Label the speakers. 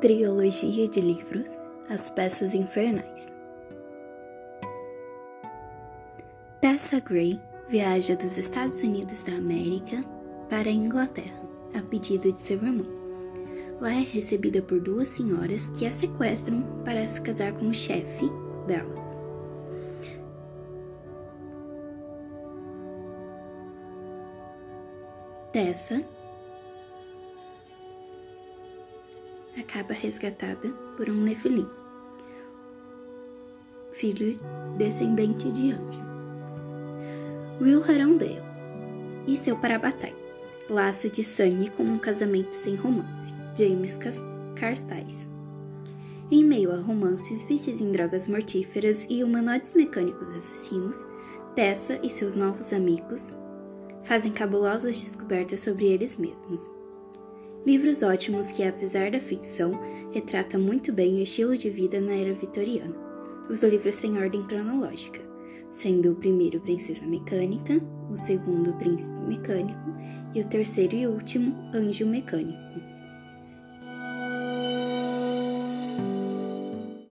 Speaker 1: Trilogia de livros As Peças Infernais. Tessa Gray viaja dos Estados Unidos da América para a Inglaterra, a pedido de seu irmão. Lá é recebida por duas senhoras que a sequestram para se casar com o chefe delas. Tessa acaba resgatada por um Nefilim, filho descendente de anjo. Will Harondale e seu Parabatai, laço de sangue como um casamento sem romance, James Carstairs. Em meio a romances, vícios em drogas mortíferas e humanoides mecânicos assassinos, Tessa e seus novos amigos fazem cabulosas descobertas sobre eles mesmos. Livros ótimos que, apesar da ficção, retrata muito bem o estilo de vida na era vitoriana. Os livros têm ordem cronológica, sendo o primeiro Princesa Mecânica, o segundo Príncipe Mecânico e o terceiro e último Anjo Mecânico.